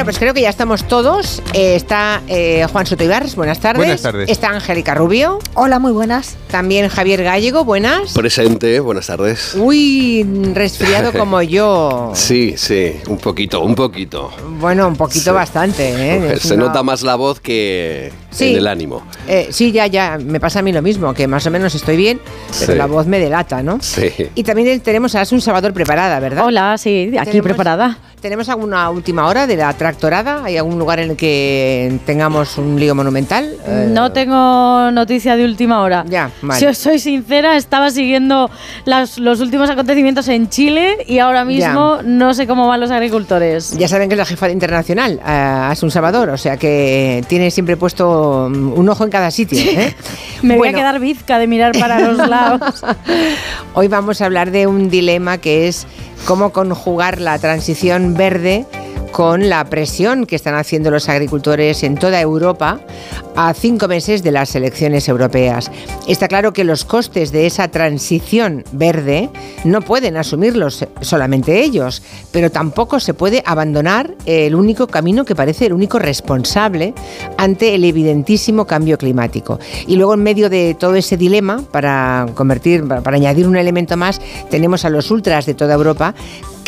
Bueno, pues creo que ya estamos todos. Eh, está eh, Juan Soto Ibarres, buenas tardes. Buenas tardes. Está Angélica Rubio. Hola, muy buenas. También Javier Gallego, buenas. Presente, buenas tardes. Uy, resfriado como yo. Sí, sí, un poquito, un poquito. Bueno, un poquito Sí. bastante. ¿eh? Se una- nota más la voz que Sí. en el ánimo. Eh, sí, ya, ya, me pasa a mí lo mismo, que más o menos estoy bien, pero Sí. la voz me delata, ¿no? Sí. Y también tenemos a Asun Salvador preparada, ¿verdad? Hola, sí, aquí ¿Tenemos- preparada. ¿Tenemos alguna última hora de la tractorada? ¿Hay algún lugar en el que tengamos un lío monumental? Eh, No tengo noticia de última hora. Ya, vale. Si os soy sincera, estaba siguiendo las- los últimos acontecimientos en Chile y ahora mismo no sé cómo van los agricultores. Ya saben que es la jefa internacional, eh, Asun Salvador, o sea que tiene siempre puesto mm, un ojo en cada sitio. ¿eh? Me voy a quedar bizca de mirar para los lados. Hoy vamos a hablar de un dilema que es cómo conjugar la transición verde con la presión que están haciendo los agricultores en toda Europa a cinco meses de las elecciones europeas. Está claro que los costes de esa transición verde no pueden asumirlos solamente ellos, pero tampoco se puede abandonar el único camino que parece el único responsable ante el evidentísimo cambio climático. Y luego en medio de todo ese dilema, para convertir, para, añadir un elemento más, tenemos a los ultras de toda Europa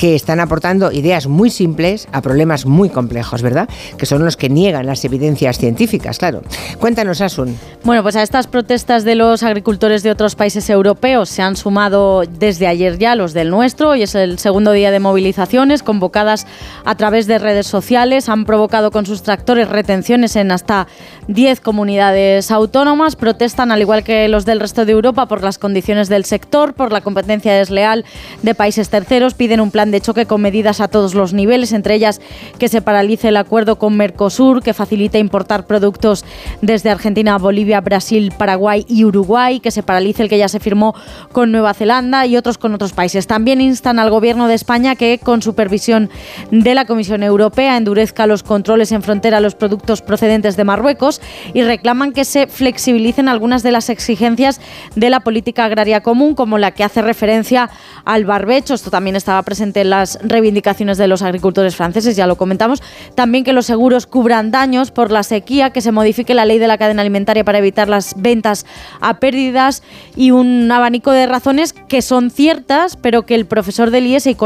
que están aportando ideas muy simples a problemas muy complejos, ¿verdad? Que son los que niegan las evidencias científicas, claro. Cuéntanos, Asun. Bueno, pues a estas protestas de los agricultores de otros países europeos se han sumado desde ayer ya los del nuestro. Hoy es el segundo día de movilizaciones convocadas a través de redes sociales. Han provocado con sus tractores retenciones en hasta 10 comunidades autónomas. Protestan, al igual que los del resto de Europa, por las condiciones del sector, por la competencia desleal de países terceros. Piden un plan de choque con medidas a todos los niveles, entre ellas que se paralice el acuerdo con Mercosur, que facilite importar productos desde Argentina, Bolivia, Brasil, Paraguay y Uruguay, que se paralice el que ya se firmó con Nueva Zelanda y otros con otros países. También instan al gobierno de España que, con supervisión de la Comisión Europea, endurezca los controles en frontera a los productos procedentes de Marruecos y reclaman que se flexibilicen algunas de las exigencias de la política agraria común, como la que hace referencia al barbecho. Esto también estaba presente las reivindicaciones de los agricultores franceses, ya lo comentamos. También que los seguros cubran daños por la sequía, que se modifique la ley de la cadena alimentaria para evitar las ventas a pérdidas y un abanico de razones que son ciertas, pero que el profesor del IES y,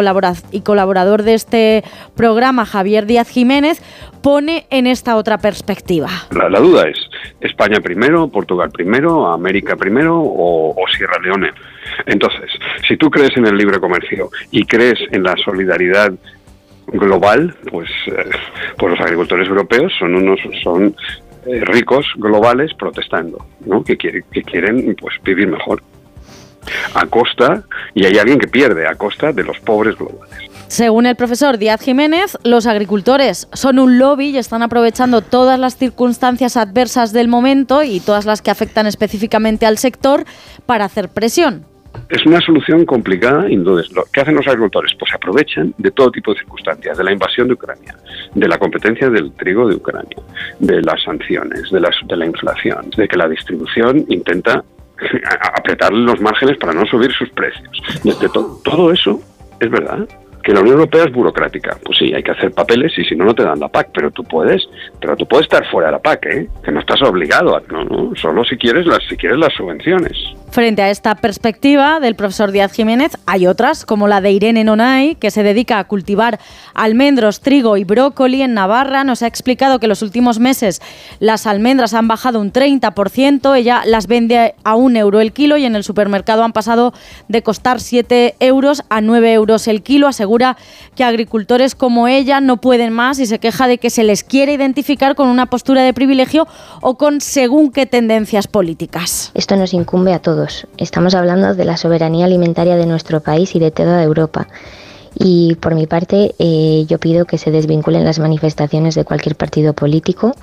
y colaborador de este programa, Javier Díaz Jiménez, pone en esta otra perspectiva. La, la duda es, ¿España primero, Portugal primero, América primero o, o Sierra Leone? Entonces, si tú crees en el libre comercio y crees en la solidaridad global, pues, eh, pues los agricultores europeos son unos son eh, ricos globales protestando, ¿no? Que, quiere- que quieren pues vivir mejor a costa y hay alguien que pierde a costa de los pobres globales. Según el profesor Díaz Jiménez, los agricultores son un lobby y están aprovechando todas las circunstancias adversas del momento y todas las que afectan específicamente al sector para hacer presión. Es una solución complicada entonces lo que hacen los agricultores pues aprovechan de todo tipo de circunstancias, de la invasión de Ucrania, de la competencia del trigo de Ucrania, de las sanciones, de, las, de la inflación, de que la distribución intenta a- apretarle los márgenes para no subir sus precios. Desde to- todo eso es verdad. Que la Unión Europea es burocrática. Pues sí, hay que hacer papeles y si no, no te dan la PAC. Pero tú puedes, pero tú puedes estar fuera de la PAC, ¿eh? Que no estás obligado a, no, solo si quieres las, si quieres las subvenciones. Frente a esta perspectiva del profesor Díaz Jiménez, hay otras, como la de Irene Nonay, que se dedica a cultivar almendros, trigo y brócoli en Navarra. Nos ha explicado que en los últimos meses las almendras han bajado un 30%. Ella las vende a un euro el kilo y en el supermercado han pasado de costar 7 euros a 9 euros el kilo. Asegura que agricultores como ella no pueden más y se queja de que se les quiere identificar con una postura de privilegio o con según qué tendencias políticas. Esto nos incumbe a todos. Estamos hablando de la soberanía alimentaria de nuestro país y de toda Europa. Y por mi parte, eh, yo pido que se desvinculen las manifestaciones de cualquier partido político,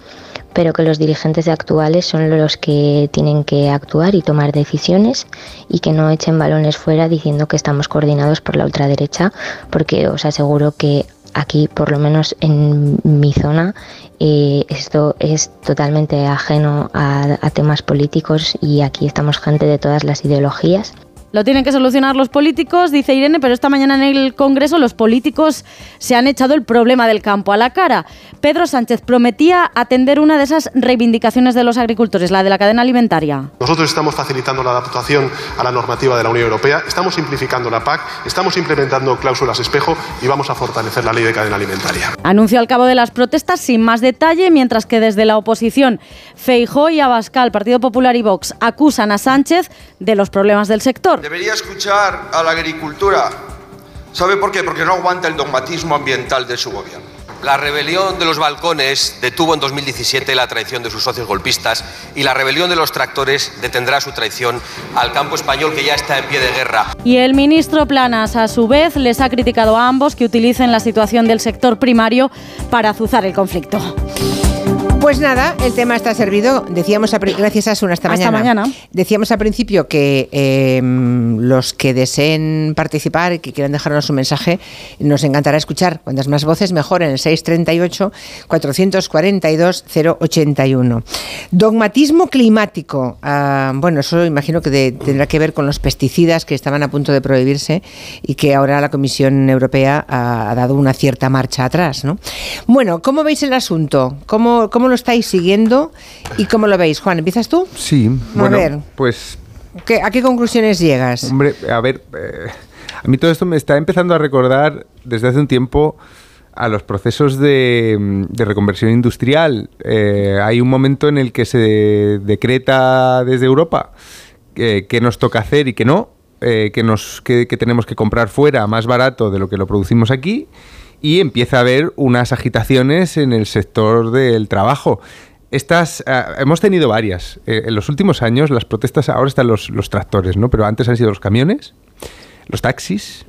pero que los dirigentes actuales son los que tienen que actuar y tomar decisiones y que no echen balones fuera diciendo que estamos coordinados por la ultraderecha, porque os aseguro que aquí, por lo menos en mi zona, eh, esto es totalmente ajeno a, a temas políticos y aquí estamos gente de todas las ideologías. Lo tienen que solucionar los políticos, dice Irene, pero esta mañana en el Congreso los políticos se han echado el problema del campo a la cara. Pedro Sánchez prometía atender una de esas reivindicaciones de los agricultores, la de la cadena alimentaria. Nosotros estamos facilitando la adaptación a la normativa de la Unión Europea, estamos simplificando la PAC, estamos implementando cláusulas espejo y vamos a fortalecer la ley de cadena alimentaria. Anunció al cabo de las protestas sin más detalle, mientras que desde la oposición Feijó y Abascal, Partido Popular y Vox acusan a Sánchez de los problemas del sector. Debería escuchar a la agricultura. ¿Sabe por qué? Porque no aguanta el dogmatismo ambiental de su gobierno. La rebelión de los balcones detuvo en 2017 la traición de sus socios golpistas y la rebelión de los tractores detendrá su traición al campo español que ya está en pie de guerra. Y el ministro Planas, a su vez, les ha criticado a ambos que utilicen la situación del sector primario para azuzar el conflicto. Pues nada, el tema está servido. Decíamos a, gracias a Sun hasta, Hasta mañana. Decíamos al principio que em, los que deseen participar y que quieran dejarnos un mensaje, nos encantará escuchar. Cuantas más voces, mejor en el 638 442 081. Dogmatismo climático. Ah, bueno, eso imagino que de- tendrá que ver con los pesticidas que estaban a punto de prohibirse y que ahora la Comisión Europea ha, ha dado una cierta marcha atrás, ¿no? Bueno, ¿cómo veis el asunto? ¿Cómo, cómo lo estáis siguiendo y cómo lo veis? Juan, ¿empiezas tú? Sí, A bueno, ver. pues ¿Qué- ¿A qué conclusiones llegas? Hombre, a ver, eh, a mí todo esto me está empezando a recordar desde hace un tiempo a los procesos de, de reconversión industrial. Eh, hay un momento en el que se decreta desde Europa eh, qué nos toca hacer y qué no, eh, que, nos, que, que tenemos que comprar fuera más barato de lo que lo producimos aquí y empieza a haber unas agitaciones en el sector del trabajo. Estas, ah, hemos tenido varias. Eh, en los últimos años las protestas, ahora están los, los tractores, ¿no? Pero antes han sido los camiones, los taxis.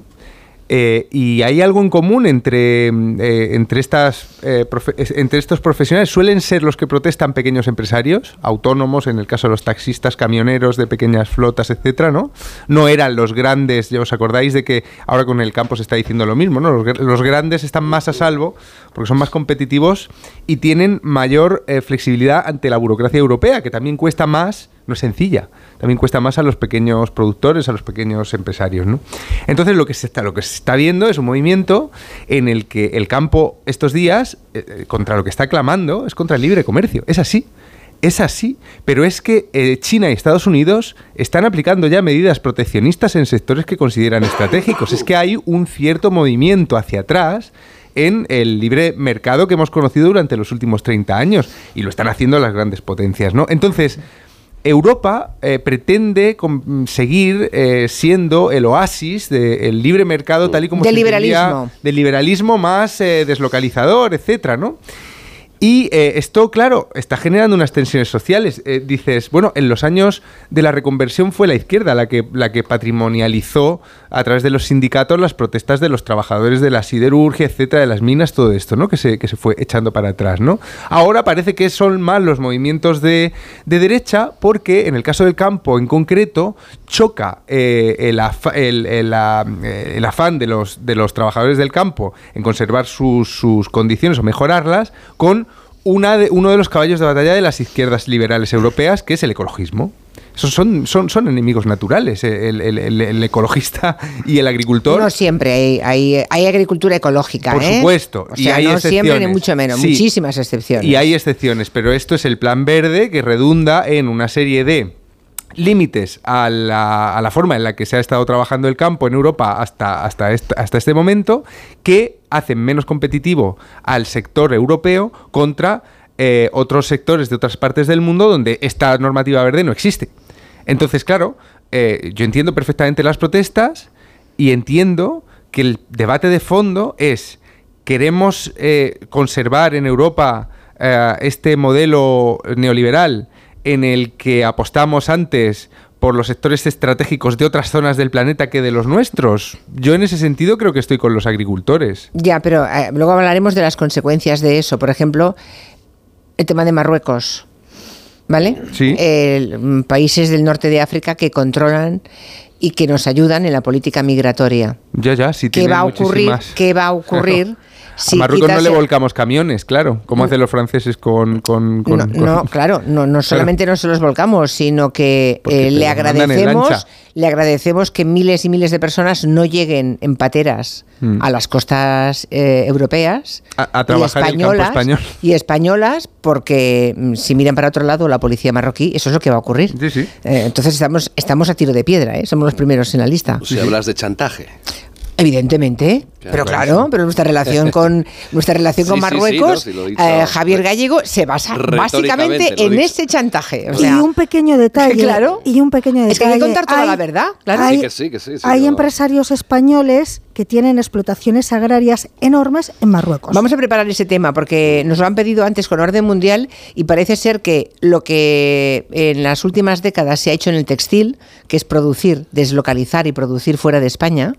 Eh, y hay algo en común entre, mm, eh, entre, estas, eh, entre estos profesionales. Suelen ser los que protestan pequeños empresarios, autónomos, en el caso de los taxistas, camioneros de pequeñas flotas, etcétera, ¿no? No eran los grandes, ya os acordáis de que ahora con el campo se está diciendo lo mismo, ¿no? Los, los grandes están más a salvo porque son más competitivos y tienen mayor flexibilidad ante la burocracia europea, que también cuesta más, no es sencilla, también cuesta más a los pequeños productores, a los pequeños empresarios. ¿no? Entonces lo que, se está, lo que se está viendo es un movimiento en el que el campo estos días, eh, eh, contra lo que está clamando, es contra el libre comercio. Es así. Es así, pero es que eh, China y Estados Unidos están aplicando ya medidas proteccionistas en sectores que consideran estratégicos. Es que hay un cierto movimiento hacia atrás en el libre mercado que hemos conocido durante los últimos 30 años y lo están haciendo las grandes potencias, ¿no? Entonces, Europa eh, pretende seguir eh, siendo el oasis del libre mercado tal y como Del se liberalismo. del liberalismo más eh, deslocalizador, etcétera, ¿no? Y eh, esto, claro, está generando unas tensiones sociales. Eh, dices, bueno, en los años de la reconversión fue la izquierda la que, la que patrimonializó a través de los sindicatos las protestas de los trabajadores de la siderurgia, etcétera, de las minas, todo esto, ¿no? Que se, que se fue echando para atrás, ¿no? Ahora parece que son más los movimientos de, de derecha porque en el caso del campo en concreto choca eh, el, afa- el- el, eh, el afán de los, de los trabajadores del campo en conservar sus, sus condiciones o mejorarlas con una de, uno de los caballos de batalla de las izquierdas liberales europeas, que es el ecologismo. Son, son, son enemigos naturales, eh, el, el- el- el ecologista y el agricultor. No siempre hay, hay, hay agricultura ecológica, Por ¿eh? supuesto, O y sea, hay no siempre ni mucho menos, Sí. muchísimas excepciones. Y hay excepciones, pero esto es el plan verde que redunda en una serie de límites a la, a la forma en la que se ha estado trabajando el campo en Europa hasta, hasta, est- hasta este momento, que hacen menos competitivo al sector europeo contra eh, otros sectores de otras partes del mundo donde esta normativa verde no existe. Entonces, claro, eh, yo entiendo perfectamente las protestas y entiendo que el debate de fondo es, ¿queremos eh, conservar en Europa este modelo neoliberal en el que apostamos antes por los sectores estratégicos de otras zonas del planeta que de los nuestros? Yo en ese sentido creo que estoy con los agricultores. Ya, pero eh, luego hablaremos de las consecuencias de eso. Por ejemplo, el tema de Marruecos. ¿Vale? Sí. Mm, países del norte de África que controlan y que nos ayudan en la política migratoria. Ya, ya, sí ¿Qué tienen va a ocurrir? ¿Qué va a ocurrir Si a Marruecos no le el- volcamos camiones, claro, como hacen los franceses con... con, con- No, con- no, claro, no, no solamente no se los volcamos, sino que eh, le agradecemos, le agradecemos que miles y miles de personas no lleguen en pateras Mm. a las costas eh, europeas A- a y trabajar en el campo españolas español. y españolas, porque mm, si miran para otro lado la policía marroquí, eso es lo que va a ocurrir. Sí, sí. Eh, entonces estamos estamos a tiro de piedra, ¿eh? somos los primeros en la lista. Si hablas de chantaje. Evidentemente, pero claro, pero nuestra relación con nuestra relación con Sí, sí, sí, Marruecos, no, eh, Javier Gallego se basa básicamente en ese chantaje. O y un pequeño detalle. Claro. Y un pequeño detalle. Es que hay que contar toda la verdad, claro. Hay, Sí, que sí, que sí, sí, hay no. empresarios españoles que tienen explotaciones agrarias enormes en Marruecos. Vamos a preparar ese tema porque nos lo han pedido antes con orden mundial y parece ser que lo que en las últimas décadas se ha hecho en el textil, que es producir, deslocalizar y producir fuera de España,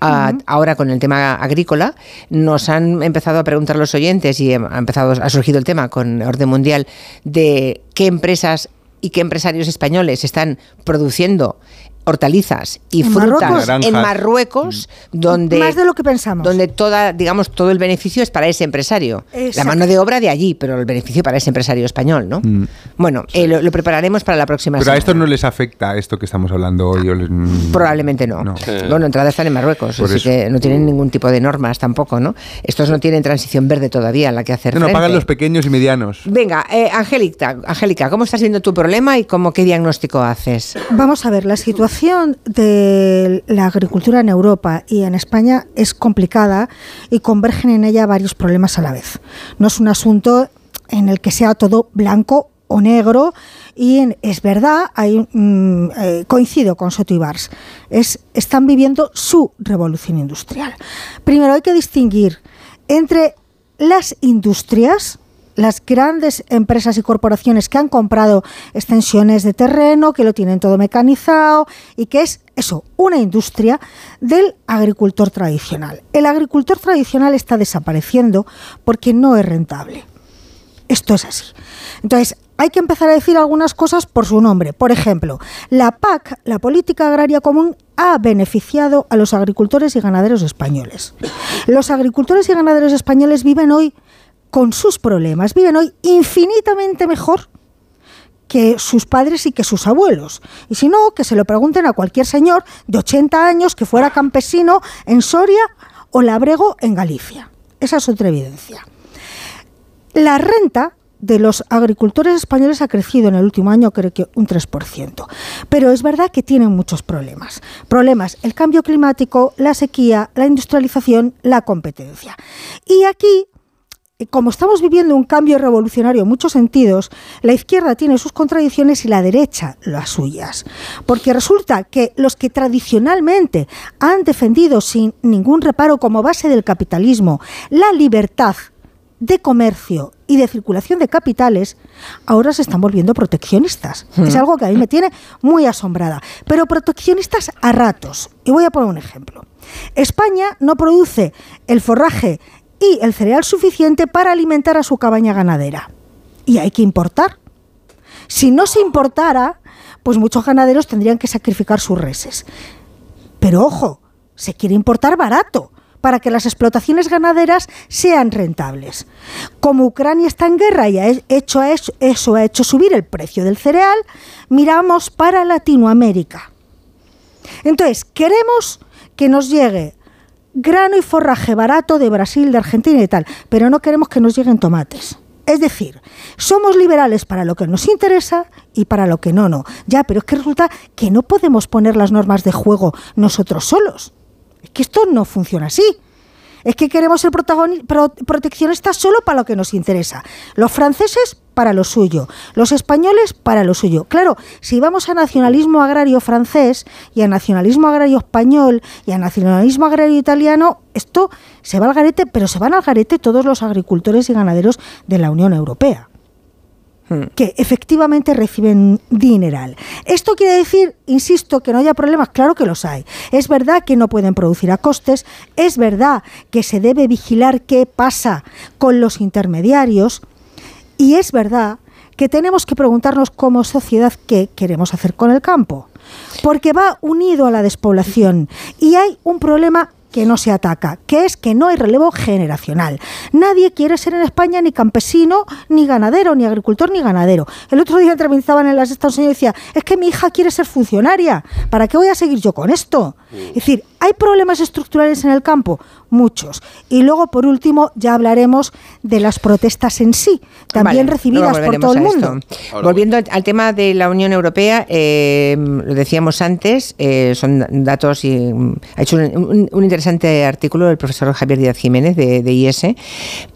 a- ahora con el tema agrícola, nos han empezado a preguntar los oyentes y ha empezado ha surgido el tema con orden mundial de qué empresas y qué empresarios españoles están produciendo hortalizas y ¿En frutas Marruecos? en. Marruecos donde Más de lo que pensamos. donde toda, digamos, todo el beneficio es para ese empresario. La mano de obra de allí, pero el beneficio para ese empresario español, ¿no? Mm. Bueno, eh, lo, lo prepararemos para la próxima Pero a estos no les afecta esto que estamos hablando hoy. mm, Probablemente no. No. Bueno, entrada están en Marruecos, Por así eso. que no tienen ningún tipo de normas tampoco, ¿no? Estos no tienen transición verde todavía en la que hacer No, no, pagan los pequeños y medianos. Venga, eh, Angélica, Angélica, ¿cómo estás viendo tu problema y cómo qué diagnóstico haces? Vamos a ver, la situación de la agricultura en Europa y en España es complicada y convergen en ella varios problemas a la vez. No es un asunto en el que sea todo blanco o negro y en- es verdad, hay, mm, eh, coincido con Soto Ibars, es, están viviendo su revolución industrial. Primero hay que distinguir entre las industrias, las grandes empresas y corporaciones que han comprado extensiones de terreno, que lo tienen todo mecanizado y que es eso, una industria del agricultor tradicional. El agricultor tradicional está desapareciendo porque no es rentable. Esto es así. Entonces, hay que empezar a decir algunas cosas por su nombre. Por ejemplo, la PAC, la Política Agraria Común, ha beneficiado a los agricultores y ganaderos españoles. Los agricultores y ganaderos españoles viven hoy con sus problemas, viven hoy infinitamente mejor que sus padres y que sus abuelos. Y si no, que se lo pregunten a cualquier señor de 80 años que fuera campesino en Soria o labrego en Galicia. Esa es otra evidencia. La renta de los agricultores españoles ha crecido en el último año, creo que un 3%. Pero es verdad que tienen muchos problemas. Problemas, el cambio climático, la sequía, la industrialización, la competencia. Y aquí como estamos viviendo un cambio revolucionario en muchos sentidos, la izquierda tiene sus contradicciones y la derecha las suyas. Porque resulta que los que tradicionalmente han defendido sin ningún reparo como base del capitalismo la libertad de comercio y de circulación de capitales, ahora se están volviendo proteccionistas. Es algo que a mí me tiene muy asombrada. Pero proteccionistas a ratos. Y voy a poner un ejemplo. España no produce el forraje y el cereal suficiente para alimentar a su cabaña ganadera. Y hay que importar. Si no se importara, pues muchos ganaderos tendrían que sacrificar sus reses. Pero ojo, se quiere importar barato para que las explotaciones ganaderas sean rentables. Como Ucrania está en guerra y ha hecho eso, eso ha hecho subir el precio del cereal, miramos para Latinoamérica. Entonces, queremos que nos llegue grano y forraje barato de Brasil, de Argentina y tal, pero no queremos que nos lleguen tomates. Es decir, somos liberales para lo que nos interesa y para lo que no, no. Ya, pero es que resulta que no podemos poner las normas de juego nosotros solos. Es que esto no funciona así. Es que queremos ser proteccionistas solo para lo que nos interesa. Los franceses para lo suyo, los españoles para lo suyo. Claro, si vamos a nacionalismo agrario francés y a nacionalismo agrario español y a nacionalismo agrario italiano, esto se va al garete, pero se van al garete todos los agricultores y ganaderos de la Unión Europea que efectivamente reciben dineral. ¿Esto quiere decir, insisto, que no haya problemas? Claro que los hay. Es verdad que no pueden producir a costes, es verdad que se debe vigilar qué pasa con los intermediarios y es verdad que tenemos que preguntarnos como sociedad qué queremos hacer con el campo, porque va unido a la despoblación y hay un problema que no se ataca, que es que no hay relevo generacional. Nadie quiere ser en España ni campesino, ni ganadero, ni agricultor, ni ganadero. El otro día entrevistaban en las Estados Unidos y decía, es que mi hija quiere ser funcionaria, ¿para qué voy a seguir yo con esto? Es decir, ¿hay problemas estructurales en el campo? Muchos. Y luego, por último, ya hablaremos de las protestas en sí, también Vale, recibidas por todo el mundo. Volviendo al- al tema de la Unión Europea, eh, lo decíamos antes, eh, son datos y mm, ha hecho un, un- un interesante artículo el profesor Javier Díaz Jiménez de, de IS,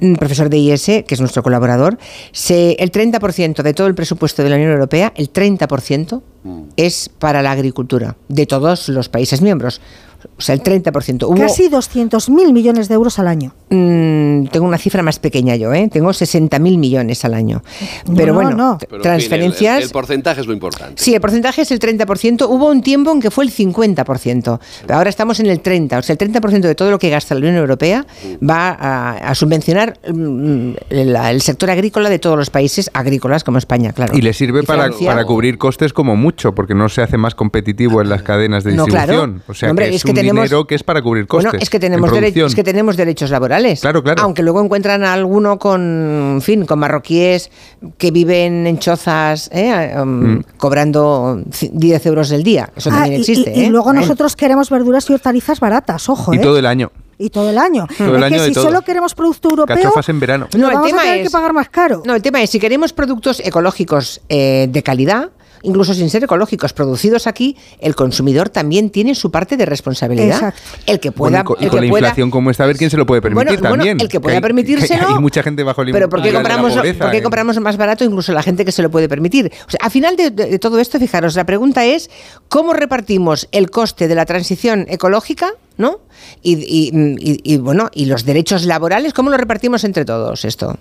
mm, profesor de IS, que es nuestro colaborador. Se, el 30% de todo el presupuesto de la Unión Europea, el 30% es para la agricultura de todos los países miembros. O sea, el 30%. Hubo- Casi 200.000 millones de euros al año. Mm, tengo una cifra más pequeña yo, ¿eh? Tengo 60.000 millones al año. Pero no, bueno, no. t- Pero, en fin, transferencias... el, el porcentaje es lo importante. Sí, el porcentaje es el 30%. Hubo un tiempo en que fue el 50%. Pero ahora estamos en el 30%. O sea, el 30% de todo lo que gasta la Unión Europea va a, a subvencionar mm, el, el sector agrícola de todos los países agrícolas como España, claro. Y le sirve para, para cubrir costes como mucho, porque no se hace más competitivo en las cadenas de No, claro. distribución. O sea, hombre, que es, es que un tenemos- dinero que es para cubrir costes. Bueno, es que en tenemos dere- producción. es que tenemos derechos laborales. Claro, claro. Aunque luego encuentran a alguno con, en fin, con marroquíes que viven en chozas, ¿eh? Um, Mm. cobrando c- 10 euros el día. Eso Ah, también existe. y, y ¿eh? luego Bueno. nosotros queremos verduras y hortalizas baratas, ojo, Y ¿eh? todo el año. Y todo el año. Todo el es año que si todo. solo queremos producto europeo, Cachofas en verano. No, el vamos tema a tener es- que pagar más caro. No, el tema es, si queremos productos ecológicos eh, de calidad, incluso sin ser ecológicos, producidos aquí, el consumidor también tiene su parte de responsabilidad. Exacto. El que Bueno, pueda... y con, y con que la pueda- inflación como está, a ver quién se lo puede permitir Bueno, bueno, también. el que pueda hay- permitírselo. Hay mucha gente bajo el Pero ¿por qué umbral de la compramos, pobreza, por qué ¿eh? compramos más barato incluso la gente que se lo puede permitir? O sea, al final de, de- de todo esto, fijaros, la pregunta es cómo repartimos el coste de la transición ecológica, ¿no? Y, y- y- y, bueno, y los derechos laborales, ¿cómo lo repartimos entre todos esto?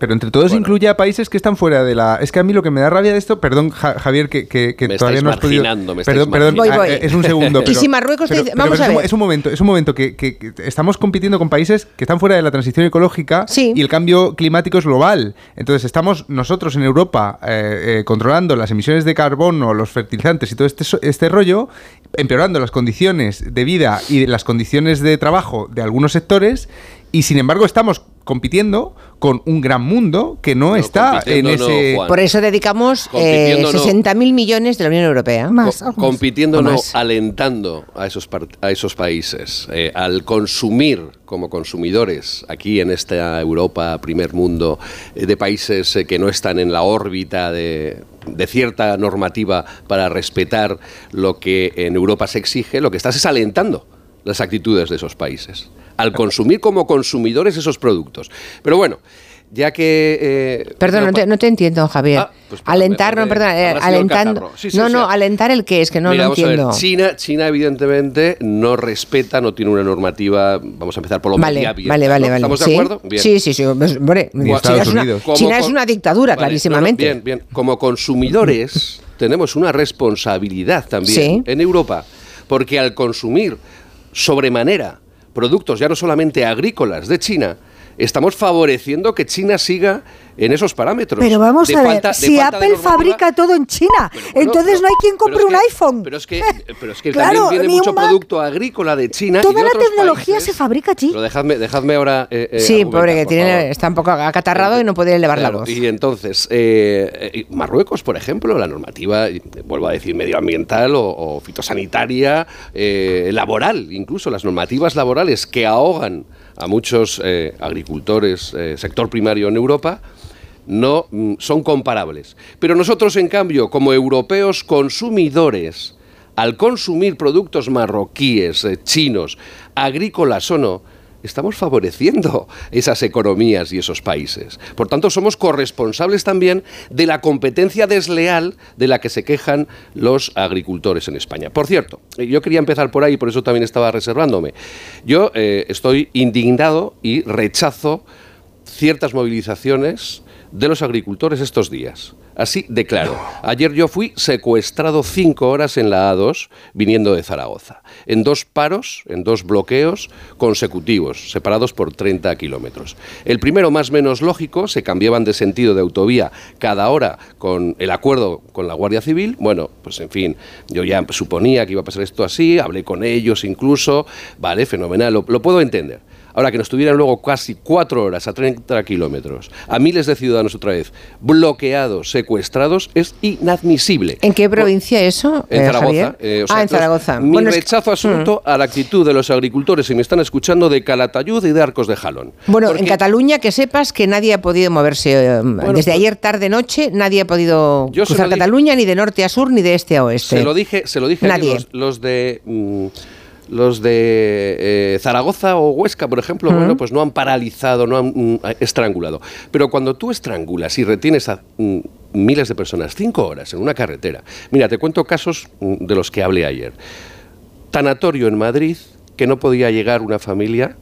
Pero entre todos incluye a países que están fuera de la... Es que a mí lo que me da rabia de esto... Perdón, Ja- Javier, que, que- que Me todavía no has podido... me perdón, perdón, ah, Voy, voy. es un segundo. Y pero- si Marruecos te pero- dice- pero vamos es a un- ver. Es un momento, es un momento que, que- que estamos compitiendo con países que están fuera de la transición ecológica Sí. y el cambio climático es global. Entonces estamos nosotros en Europa eh, eh, controlando las emisiones de carbono, los fertilizantes y todo este, este rollo, empeorando las condiciones de vida y las condiciones de trabajo de algunos sectores y sin embargo estamos compitiendo con un gran mundo que no, está en no, ese... Juan. Por eso dedicamos eh, Compitiendo, no. 60.000 millones de la Unión Europea. Más, Co- algo más. compitiendo, O no, más. alentando a esos, par- a esos países, eh, al consumir como consumidores aquí en esta Europa, primer mundo, eh, de países eh, que no están en la órbita de, de cierta normativa para respetar lo que en Europa se exige, lo que estás es alentando las actitudes de esos países, al consumir como consumidores esos productos. Pero bueno, ya que... eh, Perdón, no te, no te entiendo, Javier. Ah, pues alentar, no, perdón, eh, alentando. catarro. Sí, sí, no, o no, sea, alentar el qué es, que no Mira, lo vamos a ver, entiendo. China, China evidentemente no respeta, no tiene una normativa, vamos a empezar por lo Vale, media abierta, vale, vale, ¿no? vale. ¿Estamos de acuerdo? Bien. Sí, sí, sí. pues, hombre, China, Estados es una, China es una dictadura, Vale, clarísimamente. no, no, bien, bien. Como consumidores tenemos una responsabilidad también Sí. en Europa, porque al consumir sobremanera productos ya no solamente agrícolas de China, estamos favoreciendo que China siga en esos parámetros. Pero vamos de a ver, falta- si Apple fabrica todo en China, Bueno, entonces pero- no hay quien compre un que- iPhone. Pero es que, pero es que Claro, también viene mucho Mac. producto agrícola de China. y Toda de la otros tecnología países. se fabrica allí. Pero dejadme, dejadme ahora. eh, eh, Sí, pobre, que tiene, favor. está un poco acatarrado y no puede elevar Claro, la voz. Y entonces, eh, Marruecos, por ejemplo, la normativa, vuelvo a decir, medioambiental o, o fitosanitaria, laboral, incluso las normativas laborales que ahogan a muchos eh, agricultores, eh, sector primario en Europa, no mm, son comparables. Pero nosotros, en cambio, como europeos consumidores, al consumir productos marroquíes, eh, chinos, agrícolas o no, estamos favoreciendo esas economías y esos países. Por tanto, somos corresponsables también de la competencia desleal de la que se quejan los agricultores en España. Por cierto, yo quería empezar por ahí, por eso también estaba reservándome. Yo eh, estoy indignado y rechazo ciertas movilizaciones de los agricultores estos días. Así de claro. Ayer yo fui secuestrado cinco horas en la A2 viniendo de Zaragoza, en dos paros, en dos bloqueos consecutivos, separados por 30 kilómetros. El primero, más menos lógico, se cambiaban de sentido de autovía cada hora con el acuerdo con la Guardia Civil. Bueno, pues en fin, yo ya suponía que iba a pasar esto así, hablé con ellos incluso, vale, fenomenal, lo puedo entender. Ahora que nos tuvieran luego casi cuatro horas a 30 kilómetros, a miles de ciudadanos otra vez, bloqueados, secuestrados, es inadmisible. ¿En qué provincia eso? En eh, Zaragoza. Eh, o ah, en Zaragoza. Mi Bueno, es- rechazo absoluto a la actitud de los agricultores, si me están escuchando, de Calatayud y de Arcos de Jalón. Bueno, Porque- en Cataluña que sepas que nadie ha podido moverse. eh, desde pues- ayer tarde noche nadie ha podido Yo cruzar dije- Cataluña ni de norte a sur ni de este a oeste. Se lo dije, se lo dije Nadie. los, los de mm, los de eh, Zaragoza o Huesca, por ejemplo, bueno, pues no han paralizado, no han mm, estrangulado. Pero cuando tú estrangulas y retienes a mm, miles de personas cinco horas en una carretera, mira, te cuento casos mm, de los que hablé ayer. Tanatorio en Madrid que no podía llegar una familia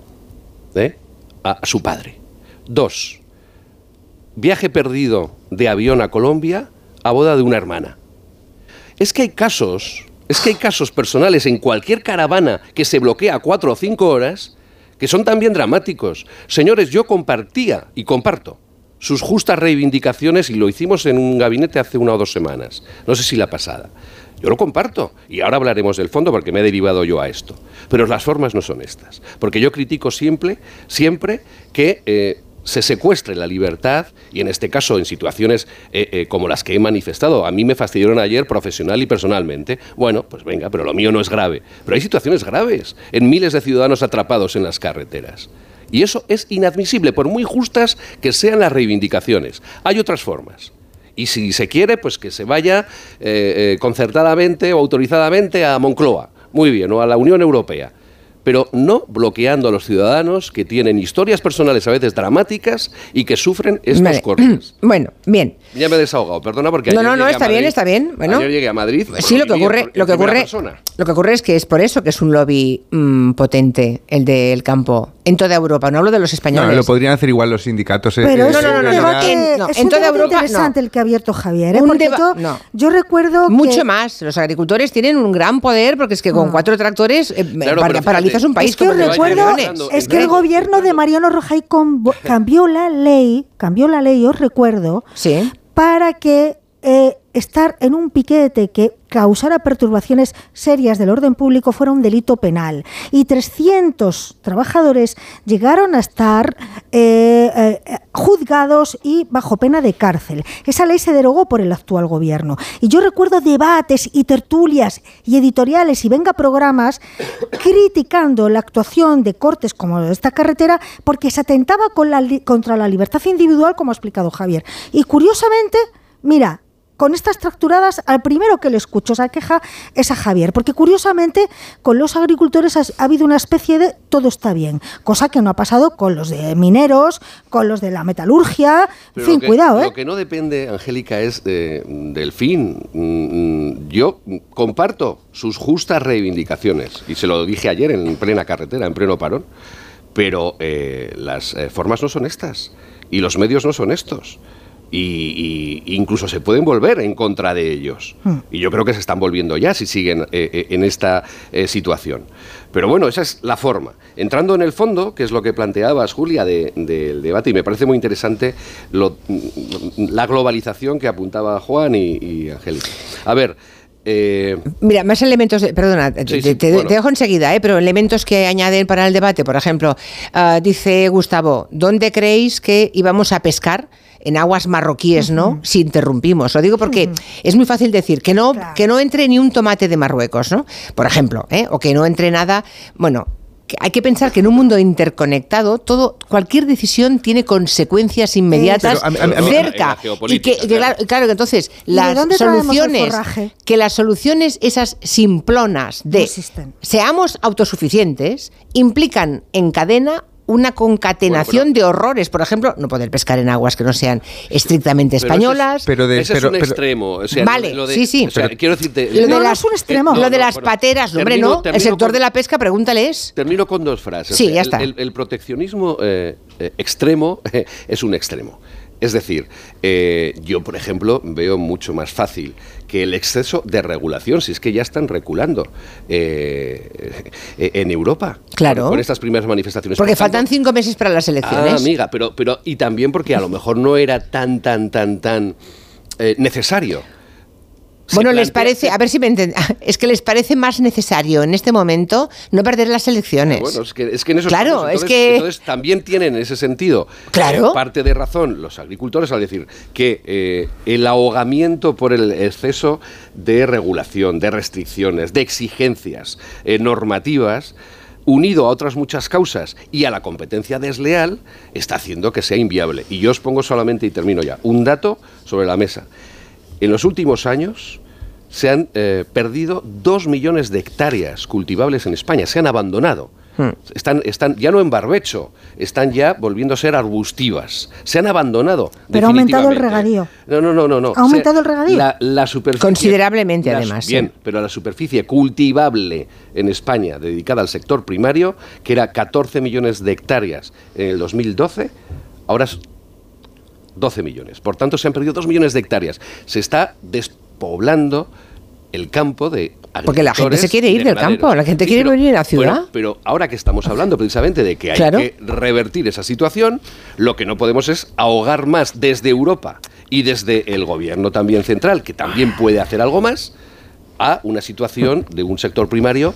¿eh? a su padre. Dos, viaje perdido de avión a Colombia a boda de una hermana. Es que hay casos, es que hay casos personales en cualquier caravana que se bloquea cuatro o cinco horas que son también dramáticos. Señores, yo compartía y comparto sus justas reivindicaciones y lo hicimos en un gabinete hace una o dos semanas. No sé si la pasada. Yo lo comparto y ahora hablaremos del fondo porque me he derivado yo a esto. Pero las formas no son estas. Porque yo critico siempre, siempre que eh, se secuestre la libertad y en este caso en situaciones eh, eh, como las que he manifestado. A mí me fastidiaron ayer profesional y personalmente. Bueno, pues venga, pero lo mío no es grave. Pero hay situaciones graves en miles de ciudadanos atrapados en las carreteras. Y eso es inadmisible, por muy justas que sean las reivindicaciones. Hay otras formas. Y si se quiere, pues que se vaya eh, eh, concertadamente o autorizadamente a Moncloa. Muy bien, o a la Unión Europea. Pero no bloqueando a los ciudadanos que tienen historias personales a veces dramáticas y que sufren estos Vale. cortes. Bueno, bien. Ya me he desahogado, perdona porque No, ayer no, no, está bien, está bien. Bueno. ayer llegué a Madrid. Sí, lo que ocurre, lo que ocurre, persona. lo que ocurre es que es por eso que es un lobby mm, potente el del campo en toda Europa. No hablo de los españoles. No, lo podrían hacer igual los sindicatos. eh, Pero eh, es no, no, un no, no, debate, no, es en un toda debate Europa, interesante no. el que ha abierto Javier, ¿eh? Un porque yo, no. yo recuerdo Mucho que, más. Los agricultores tienen un gran poder porque es que con cuatro tractores eh, pero para- fíjate, paralizas un país es que os recuerdo, es que el gobierno de Mariano Rajoy cambió la ley, cambió la ley, os recuerdo, Sí. para que eh, estar en un piquete que causara perturbaciones serias del orden público fuera un delito penal. Y 300 trabajadores llegaron a estar eh, eh, juzgados y bajo pena de cárcel. Esa ley se derogó por el actual gobierno. Y yo recuerdo debates y tertulias y editoriales y venga programas criticando la actuación de cortes como esta carretera porque se atentaba contra la libertad individual, como ha explicado Javier. Y curiosamente, mira, con estas tracturadas, al primero que le escucho esa queja es a Javier, porque curiosamente con los agricultores ha, habido una especie de todo está bien, cosa que no ha pasado con los de mineros, con los de la metalurgia, en fin, que, cuidado, ¿eh? Lo que no depende, Angélica, es de- del fin. Mm, mm, Yo comparto sus justas reivindicaciones, y se lo dije ayer en plena carretera, en pleno parón, pero eh, las eh, formas no son estas, y los medios no son estos. Y, y incluso se pueden volver en contra de ellos. Y yo creo que se están volviendo ya si siguen eh, eh, en esta eh, situación. Pero bueno, esa es la forma. Entrando en el fondo, que es lo que planteabas, Julia, de- del debate, y me parece muy interesante lo- la globalización que apuntaba Juan y, y Angélica. A ver, eh, Mira, más elementos, de- perdona, te, Sí, sí, te- bueno. te dejo enseguida, ¿eh? pero elementos que añaden para el debate. Por ejemplo, ah, dice Gustavo, ¿dónde creéis que íbamos a pescar? En aguas marroquíes, ¿no? Si interrumpimos. Lo digo porque es muy fácil decir que no, Claro. que no entre ni un tomate de Marruecos, ¿no? Por ejemplo, ¿eh? o que no entre nada. Bueno, que hay que pensar que en un mundo interconectado, todo, cualquier decisión tiene consecuencias inmediatas a mí- a mí- cerca. Y que, geopolítica, y que claro. que entonces ¿Y de las dónde traemos el soluciones que las soluciones esas simplonas de seamos autosuficientes implican en cadena una concatenación de horrores. Por ejemplo, no poder pescar en aguas que no sean estrictamente Pero eso es- españolas. Pero de, ese pero- es un extremo. o sea, Vale, lo de- sí, sí. o sea, quiero decirte... lo de No, no las, es un extremo. Lo de No, las bueno, pateras, hombre, termino- no. El sector con- de la pesca, pregúntales. Termino con dos frases. Sí, ya está. El, el proteccionismo eh, eh, extremo es un extremo. Es decir, eh, yo, por ejemplo, veo mucho más fácil que el exceso de regulación, si es que ya están reculando eh, eh, en Europa. Claro. Con, con estas primeras manifestaciones. Porque Por tanto- faltan cinco meses para las elecciones. Ah, amiga, pero, pero y también porque a lo mejor no era tan, tan, tan, tan eh, necesario. Bueno, les parece, a ver si me entienden, es que les parece más necesario en este momento no perder las elecciones. Bueno, es que, es que en esos Claro, casos, es entonces- que- entonces también tienen en ese sentido Claro. eh, parte de razón los agricultores al decir que eh, el ahogamiento por el exceso de regulación, de restricciones, de exigencias eh, normativas unido a otras muchas causas y a la competencia desleal, está haciendo que sea inviable. Y yo os pongo solamente, y termino ya, un dato sobre la mesa. En los últimos años se han eh, perdido dos millones de hectáreas cultivables en España, se han abandonado. Hmm. Están, están ya no en barbecho, están ya volviendo a ser arbustivas. Se han abandonado. Pero ha aumentado el regadío. No, no, no, no. no. ¿Ha aumentado Se- el regadío? La, la superficie. Considerablemente, la- además, Bien, sí. pero la superficie cultivable en España dedicada al sector primario, que era 14 millones de hectáreas en el 2012, ahora es 12 millones. Por tanto, se han perdido 2 millones de hectáreas. Se está despoblando el campo de Porque la gente se quiere ir del ganaderos. campo, la gente quiere pero- venir a la ciudad. bueno, pero ahora que estamos hablando precisamente de que hay Claro. que revertir esa situación, lo que no podemos es ahogar más desde Europa y desde el gobierno también central, que también puede hacer algo más, a una situación de un sector primario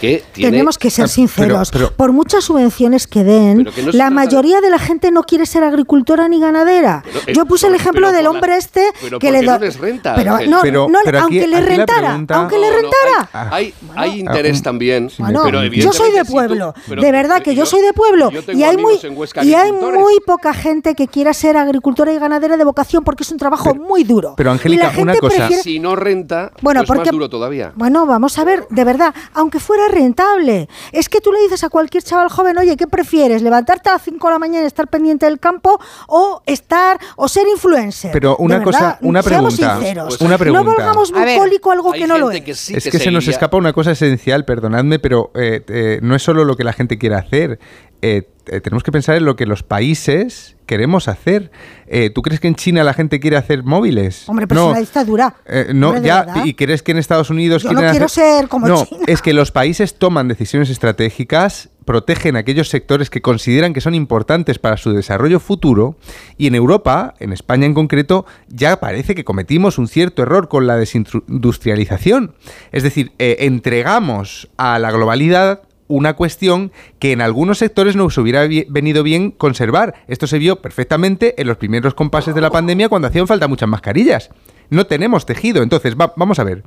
que tiene... Tenemos que ser Ah, sinceros. pero- pero- Por muchas subvenciones que den, que no la mayoría de la gente no quiere ser agricultora ni ganadera. Pero, eh, Yo puse el ejemplo pero del la- hombre este pero que ¿por le qué no da- les renta, Pero, no, Pero- no, pero aquí- aunque le rentara, pregunta- aunque le no, rentara. hay, hay, hay interés Ah, también. Bueno, pero yo soy de evidentemente si tú- pueblo, pero- de verdad que yo, soy de pueblo y hay muy y hay muy poca gente que quiera ser agricultora y ganadera de vocación porque es un trabajo muy duro. pero, Angélica, una cosa- prefiere- Si no renta, Bueno, pues porque más duro todavía. Bueno, vamos a ver, de verdad, aunque fuera rentable, es que tú le dices a cualquier chaval joven, oye, ¿qué prefieres? ¿Levantarte a las 5 de la mañana y estar pendiente del campo o estar o ser influencer? Pero una De cosa- verdad, una seamos pregunta, sinceros. pues una pregunta. No volvamos A ver, bucólico algo que no lo es. sí es que se nos escapa una cosa esencial, perdonadme, pero eh, eh, no es solo lo que la gente quiere hacer. Eh, eh, tenemos que pensar en lo que los países queremos hacer. Eh, ¿Tú crees que en China la gente quiere hacer móviles? Hombre, pero es una dictadura. Eh, no, Hombre, ya. verdad. ¿Y crees que en Estados Unidos Yo no quiero hacer- ser como No, China. es que los países toman decisiones estratégicas, protegen aquellos sectores que consideran que son importantes para su desarrollo futuro y en Europa, en España en concreto, ya parece que cometimos un cierto error con la desindustrialización. Es decir, eh, entregamos a la globalidad una cuestión que en algunos sectores nos hubiera venido bien conservar. Esto se vio perfectamente en los primeros compases de la pandemia cuando hacían falta muchas mascarillas. No tenemos tejido. Entonces, va- vamos a ver.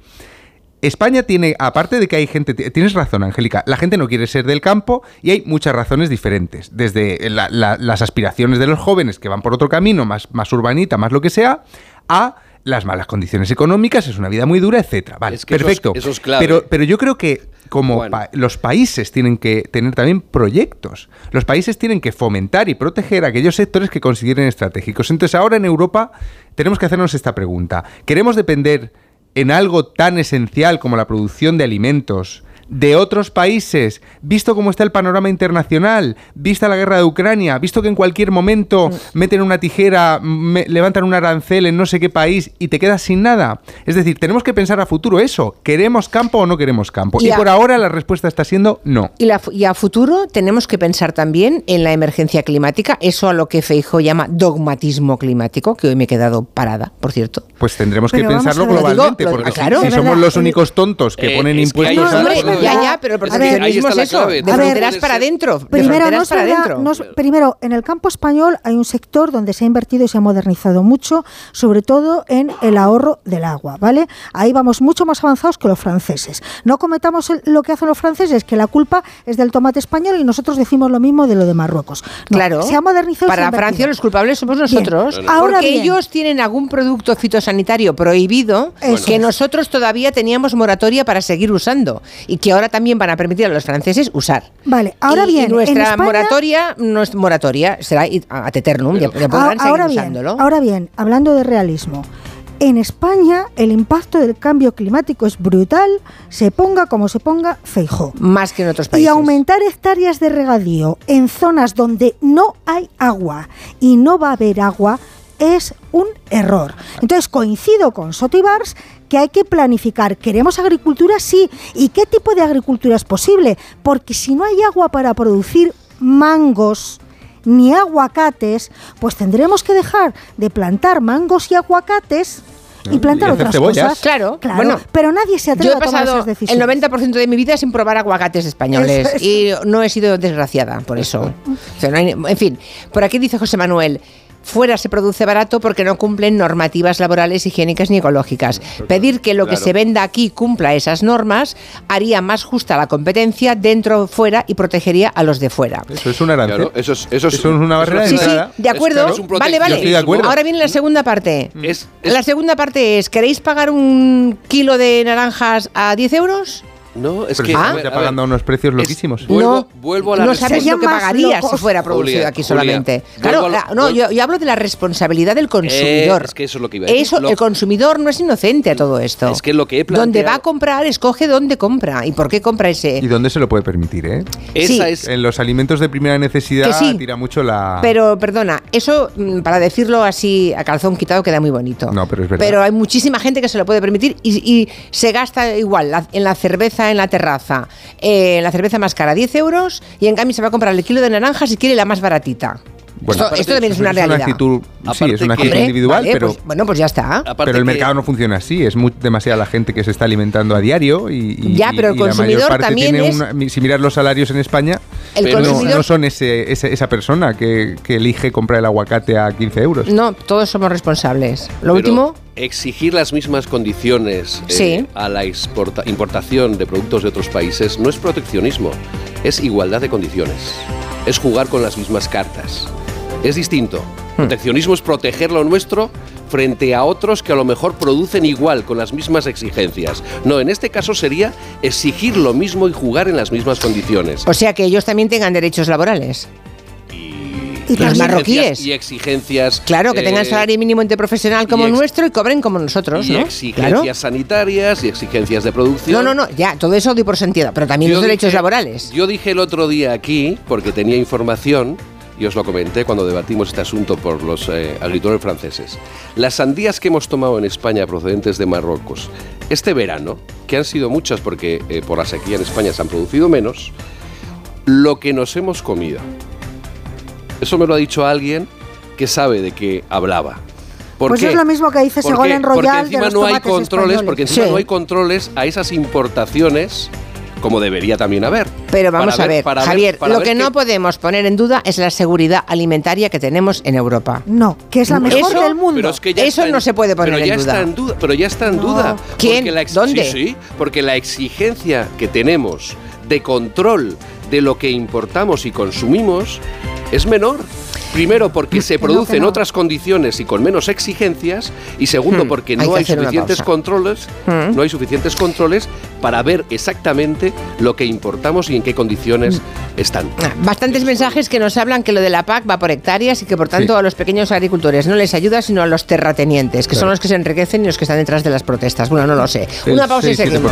España tiene, aparte de que hay gente, tienes razón, Angélica, la gente no quiere ser del campo y hay muchas razones diferentes, desde la- la- las aspiraciones de los jóvenes que van por otro camino, más, más urbanita, más lo que sea, a las malas condiciones económicas, es una vida muy dura, etcétera. Vale, Es que eso es- perfecto. eso es clave. Pero, pero yo creo que como Bueno. pa- los países tienen que tener también proyectos, los países tienen que fomentar y proteger aquellos sectores que consideren estratégicos. Entonces ahora en Europa tenemos que hacernos esta pregunta. ¿Queremos depender en algo tan esencial como la producción de alimentos de otros países, visto cómo está el panorama internacional, vista la guerra de Ucrania, visto que en cualquier momento meten una tijera, me- levantan un arancel en no sé qué país y te quedas sin nada. Es decir, tenemos que pensar a futuro eso. ¿Queremos campo o no queremos campo? Y Y, a- por ahora la respuesta está siendo no. Y, la y a futuro tenemos que pensar también en la emergencia climática, eso a lo que Feijo llama dogmatismo climático, que hoy me he quedado parada, por cierto. Pues tendremos Pero que pensarlo ver, digo, globalmente, lo- porque si- somos los únicos tontos que Eh, ponen que impuestos a la clave. ya, ya, pero el proteccionismo es eso, de fronteras para adentro, de Primero, no fronteras es para verdad, adentro. no es- primero, en el campo español hay un sector donde se ha invertido y se ha modernizado mucho, sobre todo en el ahorro del agua, ¿vale? Ahí vamos mucho más avanzados que los franceses. No cometamos el- lo que hacen los franceses, que la culpa es del tomate español y nosotros decimos lo mismo de lo de Marruecos. No, Claro. se ha modernizado. Para. Francia los culpables somos nosotros. Ahora porque bien. ellos tienen algún producto fitosanitario prohibido Eso que es. nosotros todavía teníamos moratoria para seguir usando y que ahora también van a permitir a los franceses usar. Vale, ahora Y- y bien, en nuestra España- moratoria no es moratoria, será ad eternum, ya, ya podrán Ah, seguir ahora bien, usándolo. ahora bien, hablando de realismo. En España el impacto del cambio climático es brutal, se ponga como se ponga Feijó. Más que en otros Y países. aumentar hectáreas de regadío en zonas donde no hay agua y no va a haber agua, es un error. Entonces coincido con Sotibars que hay que planificar. ¿Queremos agricultura? Sí. ¿Y qué tipo de agricultura es posible? Porque si no hay agua para producir mangos, ni aguacates, pues tendremos que dejar de plantar mangos y aguacates y plantar Y otras cebollas. cosas. Claro, claro. bueno, pero nadie se atreve Yo he a tomar pasado esas decisiones. el 90% de mi vida sin probar aguacates españoles es. y no he sido desgraciada por eso. O sea, no hay- en fin, por aquí dice José Manuel. Fuera se produce barato porque no cumplen normativas laborales, higiénicas ni ecológicas. Pedir que lo que se venda aquí cumpla esas normas haría más justa la competencia dentro fuera y protegería a los de fuera. Eso es un arancel. Claro, eso es, eso es, Eso es una barrera de Sí, de acuerdo. Es- vale, vale. Yo estoy de acuerdo. Ahora viene la segunda parte. Es- es- La segunda parte es, ¿queréis pagar un kilo de naranjas a 10 euros? No, es Pero que. si a estamos ver, ya a ver, pagando unos precios es- loquísimos. Vuelvo, no, vuelvo a la no sabes lo que pagarías si fuera producido Julia, aquí Julia, solamente. Claro, la- no, yo, yo hablo de la responsabilidad del consumidor. Eh, es que eso es lo que iba a decir. Eso, Lo- el consumidor no es inocente a todo esto. Es que lo que he Donde va a planteado- comprar, escoge dónde compra y por qué compra ese. ¿Y dónde se lo puede permitir, eh? Esa Sí. es. En los alimentos de primera necesidad sí. tira mucho la... Pero, perdona, eso, mm, para decirlo así a calzón quitado, queda muy bonito. No, pero es verdad. Pero hay muchísima gente que se lo puede permitir y, y se gasta igual la- en la cerveza en la terraza. eh, la cerveza más cara, 10 euros, y en cambio se va a comprar el kilo de naranjas si quiere la más baratita. Bueno, esto, esto también es una es realidad. actitud, sí, es una actitud individual, vale, pero, pues, bueno, pues ya está. pero el que- mercado no funciona así. Es muy, demasiada la gente que se está alimentando a diario y, y- Ya, pero el y la mayor consumidor parte también tiene es- una- si miras los salarios en España, El Pero no, consumidor no son ese, ese- esa persona que, que elige comprar el aguacate a 15 euros. No, todos somos responsables. Lo pero último, Exigir las mismas condiciones eh, Sí. a la exporta- importación de productos de otros países no es proteccionismo, es igualdad de condiciones. Es jugar con las mismas cartas. Es distinto. Hmm. Proteccionismo es proteger lo nuestro frente a otros que a lo mejor producen igual, con las mismas exigencias. No, en este caso sería exigir lo mismo y jugar en las mismas condiciones. o sea que ellos también tengan derechos laborales. Y Los marroquíes. Y exigencias. Claro, que tengan eh, salario mínimo interprofesional como nuestro y cobren como nosotros, y ¿no? exigencias Claro. sanitarias y exigencias de producción. No, no, no, ya, todo eso doy por sentido, pero también los derechos laborales. Yo dije el otro día aquí, porque tenía información, y os lo comenté cuando debatimos este asunto por los eh, agricultores franceses. Las sandías que hemos tomado en España procedentes de Marruecos este verano, que han sido muchas porque eh, por la sequía en España se han producido menos, lo que nos hemos comido. Eso me lo ha dicho alguien que sabe de qué hablaba. ¿Por Pues qué? es lo mismo que dice ¿Por Ségolène qué? Royal Porque de encima los no hay controles, españoles. porque encima Sí. no hay controles a esas importaciones como debería también haber. Pero vamos Para a ver, para Javier, para lo ver que no podemos poner en duda es la seguridad alimentaria que tenemos en Europa. No, que es la mejor Eso- del mundo. Es que Eso está en- no se puede poner pero en duda. Está en duda. Pero ya está en No. duda. ¿Quién? Porque la ¿Dónde? Sí, sí, porque la exigencia que tenemos de control de lo que importamos y consumimos es menor. Primero, porque se Que no, otras condiciones y con menos exigencias. Y segundo, Hmm, porque no hay suficientes controles. Hmm. No hay suficientes controles para ver exactamente lo que importamos y en qué condiciones Hmm. están. Ah, Bastantes mensajes que nos hablan que lo de la PAC va por hectáreas y que por tanto Sí. a los pequeños agricultores no les ayuda sino a los terratenientes, que son los que se enriquecen y los que están detrás de las protestas. Bueno, no lo sé. El Una pausa y 6-7%. seguimos.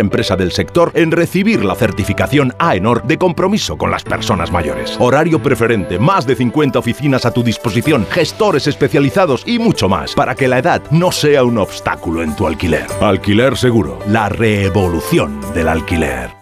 empresa del sector en recibir la certificación AENOR de compromiso con las personas mayores. Horario preferente, más de 50 oficinas a tu disposición, gestores especializados y mucho más para que la edad no sea un obstáculo en tu alquiler. Alquiler Seguro, la revolución del alquiler.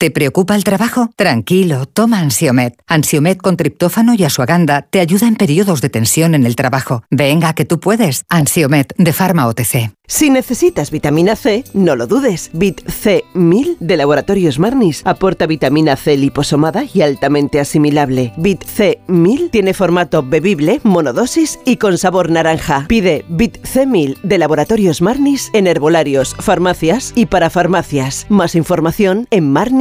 ¿Te preocupa el trabajo? Tranquilo, toma Ansiomet. Ansiomet con triptófano y asuaganda te ayuda en periodos de tensión en el trabajo. Venga, que tú puedes. Ansiomet de Pharma OTC. Si necesitas vitamina C, no lo dudes. Vit C1000 de Laboratorios Marnis aporta vitamina C liposomada y altamente asimilable. Vit C1000 tiene formato bebible, monodosis y con sabor naranja. Pide Vit C1000 de Laboratorios Marnis en herbolarios, farmacias y para farmacias. Más información en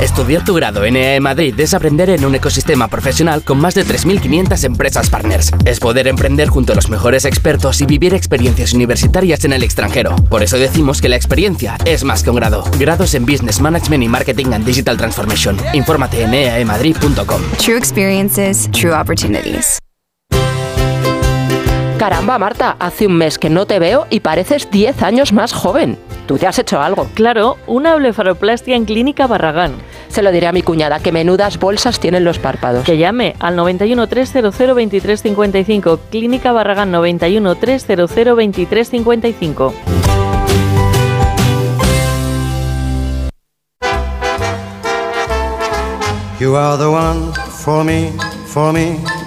Estudiar tu grado en EAE Madrid es aprender en un ecosistema profesional con más de 3.500 empresas partners. Es poder emprender junto a los mejores expertos y vivir experiencias universitarias en el extranjero. Por eso decimos que la experiencia es más que un grado. Grados en Business Management y Marketing and Digital Transformation. Infórmate en eaemadrid.com. True experiences, true opportunities. Caramba, Marta, hace un mes que no te veo y pareces 10 años más joven. Tú te has hecho algo. Claro, una blefaroplastia en Clínica Barragán. Se lo diré a mi cuñada, que menudas bolsas tienen los párpados. Que llame al 91 300 2355. Clínica Barragán 91 300 2355. You are the one for me, for me,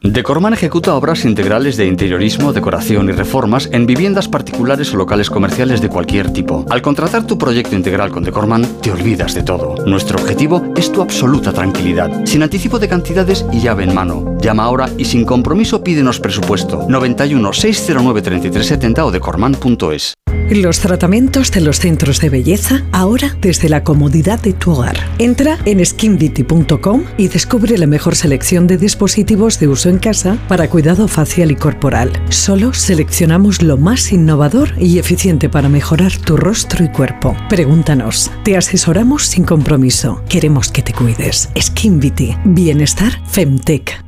Decorman ejecuta obras integrales de interiorismo, decoración y reformas en viviendas particulares o locales comerciales de cualquier tipo. Al contratar tu proyecto integral con Decorman, te olvidas de todo. Nuestro objetivo es tu absoluta tranquilidad, sin anticipo de cantidades y llave en mano. Llama ahora y sin compromiso pídenos presupuesto. 91 609 3370 o decorman.es. Los tratamientos de los centros de belleza ahora desde la comodidad de tu hogar. Entra en skinbeauty.com y descubre la mejor selección de dispositivos de uso en casa para cuidado facial y corporal. Solo seleccionamos lo más innovador y eficiente para mejorar tu rostro y cuerpo. Pregúntanos. Te asesoramos sin compromiso. Queremos que te cuides. Skin Beauty. Bienestar Femtech.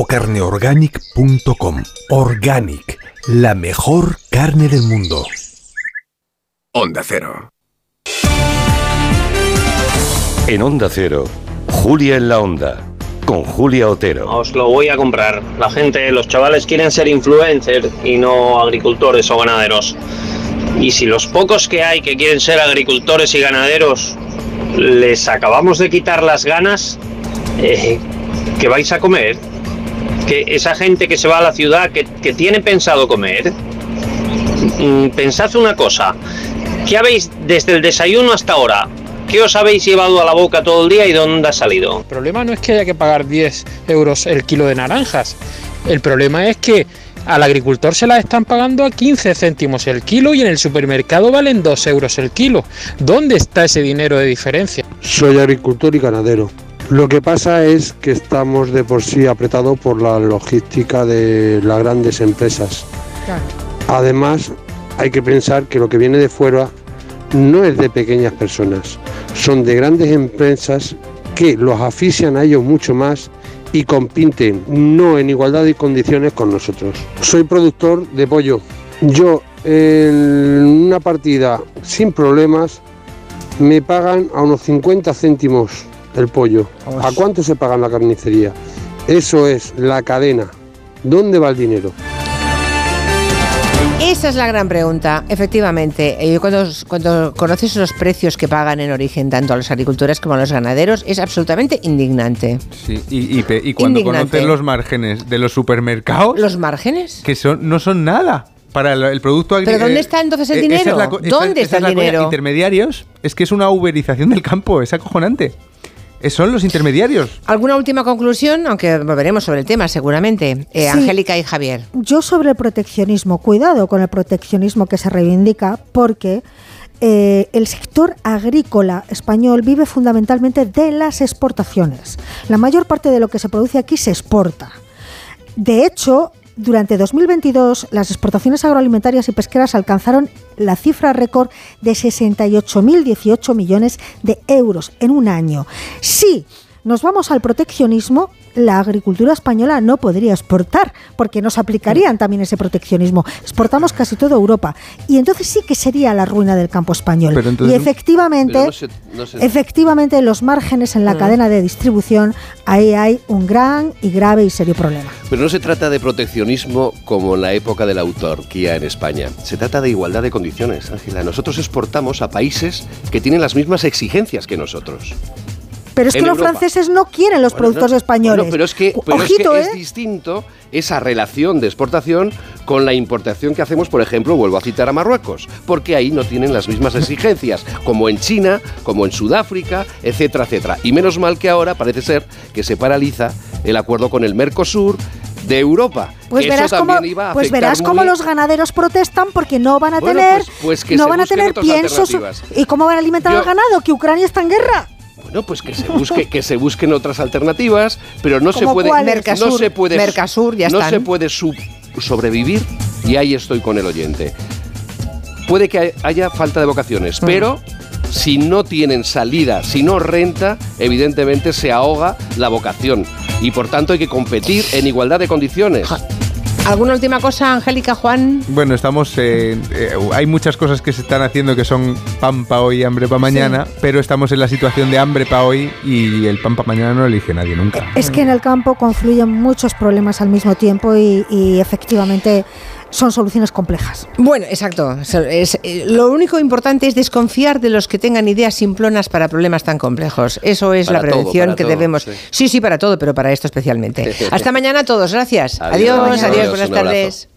o carneorganic.com. Organic, la mejor carne del mundo. Onda Cero. En Onda Cero, Julia en la Onda, con Julia Otero. Os lo voy a comprar. La gente, los chavales quieren ser influencers y no agricultores o ganaderos. Y si los pocos que hay que quieren ser agricultores y ganaderos les acabamos de quitar las ganas, eh, ¿qué vais a comer? Que esa gente que se va a la ciudad, que, que tiene pensado comer, mm, pensad una cosa, ¿qué habéis desde el desayuno hasta ahora? ¿Qué os habéis llevado a la boca todo el día y dónde ha salido? El problema no es que haya que pagar 10 euros el kilo de naranjas, El problema es que al agricultor se las están pagando a 15 céntimos el kilo y en el supermercado valen 2 euros el kilo. ¿Dónde está ese dinero de diferencia? Soy agricultor y ganadero. Lo que pasa es que estamos de por sí apretados por la logística de las grandes empresas. Además, hay que pensar que lo que viene de fuera no es de pequeñas personas, son de grandes empresas que los asfixian a ellos mucho más y compiten no en igualdad de condiciones con nosotros. Soy productor de pollo. Yo en una partida sin problemas me pagan a unos 50 céntimos el pollo. ¿A cuánto se paga en la carnicería? Eso es la cadena. ¿Dónde va el dinero? Esa es la gran pregunta, efectivamente. Eh, cuando, cuando conoces los precios que pagan en origen tanto a los agricultores como a los ganaderos, es absolutamente indignante. Sí, y, y pe- y cuando Indignante. conoces los márgenes de los supermercados, ¿Los márgenes? que son no son nada para el, el producto ¿Pero agrícola. dónde está entonces el dinero? ¿Dónde está el dinero? Intermediarios, es que es una uberización del campo, es acojonante. Eh, Son los intermediarios. ¿Alguna última conclusión? Aunque volveremos sobre el tema seguramente. Eh, Sí. Angélica y Javier. Yo sobre el proteccionismo, cuidado con el proteccionismo que se reivindica, porque eh, el sector agrícola español vive fundamentalmente de las exportaciones. La mayor parte de lo que se produce aquí se exporta. De hecho, durante 2022 las exportaciones agroalimentarias y pesqueras alcanzaron la cifra récord de 68.018 millones de euros en un año. Si nos vamos al proteccionismo, la agricultura española no podría exportar, porque nos aplicarían también ese proteccionismo. Exportamos casi toda Europa. Y entonces sí que sería la ruina del campo español. Pero entonces- y efectivamente, Pero no se- no se- efectivamente, los márgenes en la Mm. cadena de distribución, ahí hay un gran y grave y serio problema. Pero no se trata de proteccionismo como en la época de la autarquía en España. Se trata de igualdad de condiciones, Ángela. Nosotros exportamos a países que tienen las mismas exigencias que nosotros. Pero es que los Europa. franceses no quieren los Bueno, productos no, españoles. pero es que, pero es, Ojito, que ¿eh? es distinto esa relación de exportación con la importación que hacemos, por ejemplo, vuelvo a citar a Marruecos, porque ahí no tienen las mismas exigencias, como en China, como en Sudáfrica, etcétera, etcétera. Y menos mal que ahora parece ser que se paraliza el acuerdo con el Mercosur de Europa. Pues verás, cómo, pues verás cómo los ganaderos protestan porque no van a Bueno, tener, pues- pues que no van a tener piensos. ¿Y cómo van a alimentar Yo- al ganado? Que Ucrania está en guerra. Bueno, pues que se busque, que se busquen otras alternativas, pero no se ¿Cómo puede, no se puede, ya no están. se puede sub- sobrevivir y ahí estoy con el oyente. Puede que hay- haya falta de vocaciones, pero si no tienen salida, si no renta, evidentemente se ahoga la vocación y por tanto hay que competir en igualdad de condiciones. ¿Alguna última cosa, Angélica, Juan? Bueno, estamos. eh, eh, hay muchas cosas que se están haciendo que son pan para hoy y hambre para mañana, pero estamos en la situación de hambre para hoy y el pan para mañana no lo elige nadie nunca. Es que en el campo confluyen muchos problemas al mismo tiempo y, y efectivamente son soluciones complejas. Bueno, exacto. Es- eh, lo único importante es desconfiar de los que tengan ideas simplonas para problemas tan complejos. Eso es Para la prevención que todo, debemos. sí. Sí. sí, para todo, pero para esto especialmente. Hasta mañana a todos. Gracias. Adiós, Adiós, adiós, adiós, buenas tardes.